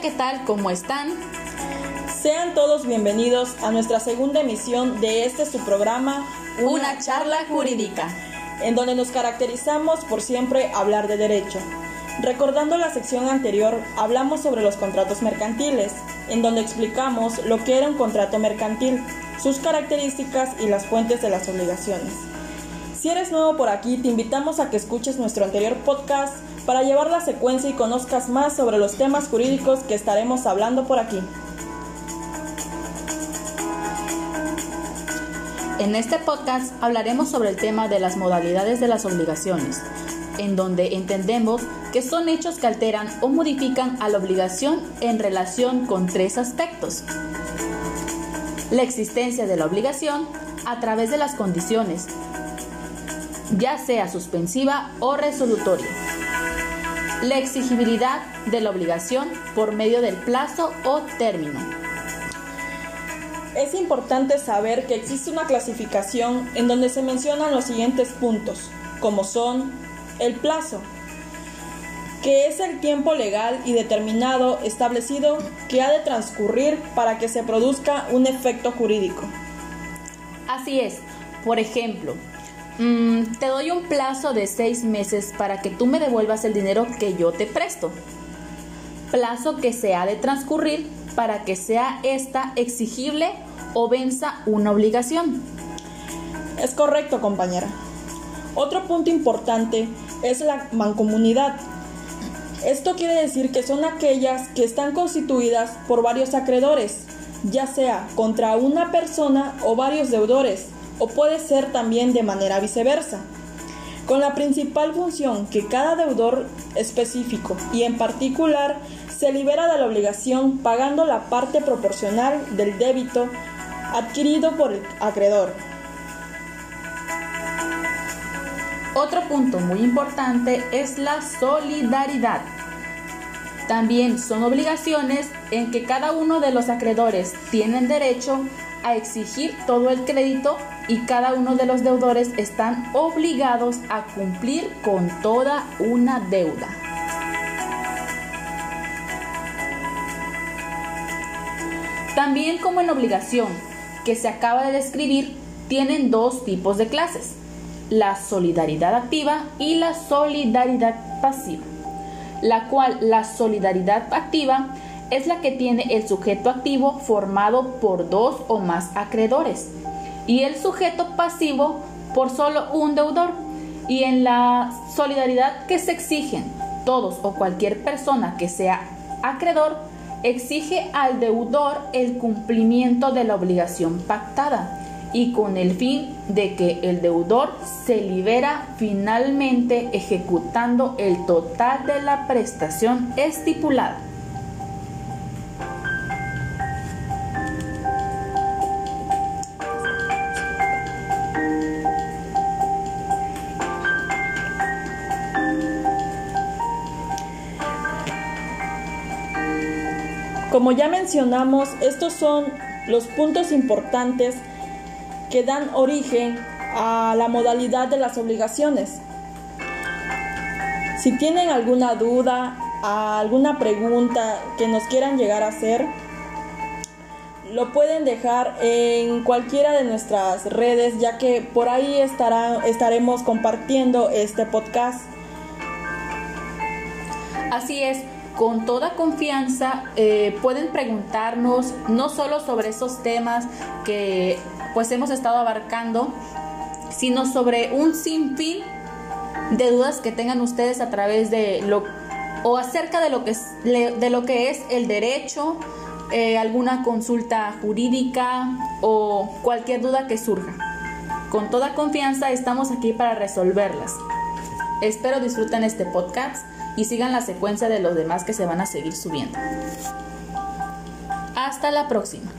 ¿qué tal? ¿Cómo están? Sean todos bienvenidos a nuestra segunda emisión de este su programa Una, charla jurídica, en donde nos caracterizamos por siempre hablar de derecho. Recordando la sección anterior, hablamos sobre los contratos mercantiles, en donde explicamos lo que era un contrato mercantil, sus características y las fuentes de las obligaciones. Si eres nuevo por aquí, te invitamos a que escuches nuestro anterior podcast para llevar la secuencia y conozcas más sobre los temas jurídicos que estaremos hablando por aquí. En este podcast hablaremos sobre el tema de las modalidades de las obligaciones, en donde entendemos que son hechos que alteran o modifican a la obligación en relación con tres aspectos. La existencia de la obligación a través de las condiciones, ya sea suspensiva o resolutoria. La exigibilidad de la obligación por medio del plazo o término. Es importante saber que existe una clasificación en donde se mencionan los siguientes puntos, como son el plazo, que es el tiempo legal y determinado establecido que ha de transcurrir para que se produzca un efecto jurídico. Así es, por ejemplo, mm, te doy un plazo de seis meses para que tú me devuelvas el dinero que yo te presto. Plazo que se ha de transcurrir para que sea esta exigible o venza una obligación. Es correcto, compañera. Otro punto importante es la mancomunidad. Esto quiere decir que son aquellas que están constituidas por varios acreedores, ya sea contra una persona o varios deudores, o puede ser también de manera viceversa con la principal función que cada deudor específico y en particular se libera de la obligación pagando la parte proporcional del débito adquirido por el acreedor. Otro punto muy importante es la solidaridad. También son obligaciones en que cada uno de los acreedores tienen derecho a exigir todo el crédito y cada uno de los deudores están obligados a cumplir con toda una deuda. También como en obligación que se acaba de describir, tienen dos tipos de clases, la solidaridad activa y la solidaridad pasiva, la cual la solidaridad activa es la que tiene el sujeto activo formado por dos o más acreedores y el sujeto pasivo por solo un deudor. Y en la solidaridad que se exigen todos o cualquier persona que sea acreedor, exige al deudor el cumplimiento de la obligación pactada y con el fin de que el deudor se libera finalmente ejecutando el total de la prestación estipulada. Como ya mencionamos, estos son los puntos importantes que dan origen a la modalidad de las obligaciones. Si tienen alguna duda, alguna pregunta que nos quieran llegar a hacer, lo pueden dejar en cualquiera de nuestras redes, ya que por ahí estaremos compartiendo este podcast. Así es, con toda confianza eh, pueden preguntarnos no solo sobre esos temas que pues hemos estado abarcando, sino sobre un sinfín de dudas que tengan ustedes a través de lo o acerca de lo que es, de lo que es el derecho, eh, alguna consulta jurídica o cualquier duda que surja. Con toda confianza estamos aquí para resolverlas. Espero disfruten este podcast y sigan la secuencia de los demás que se van a seguir subiendo. Hasta la próxima.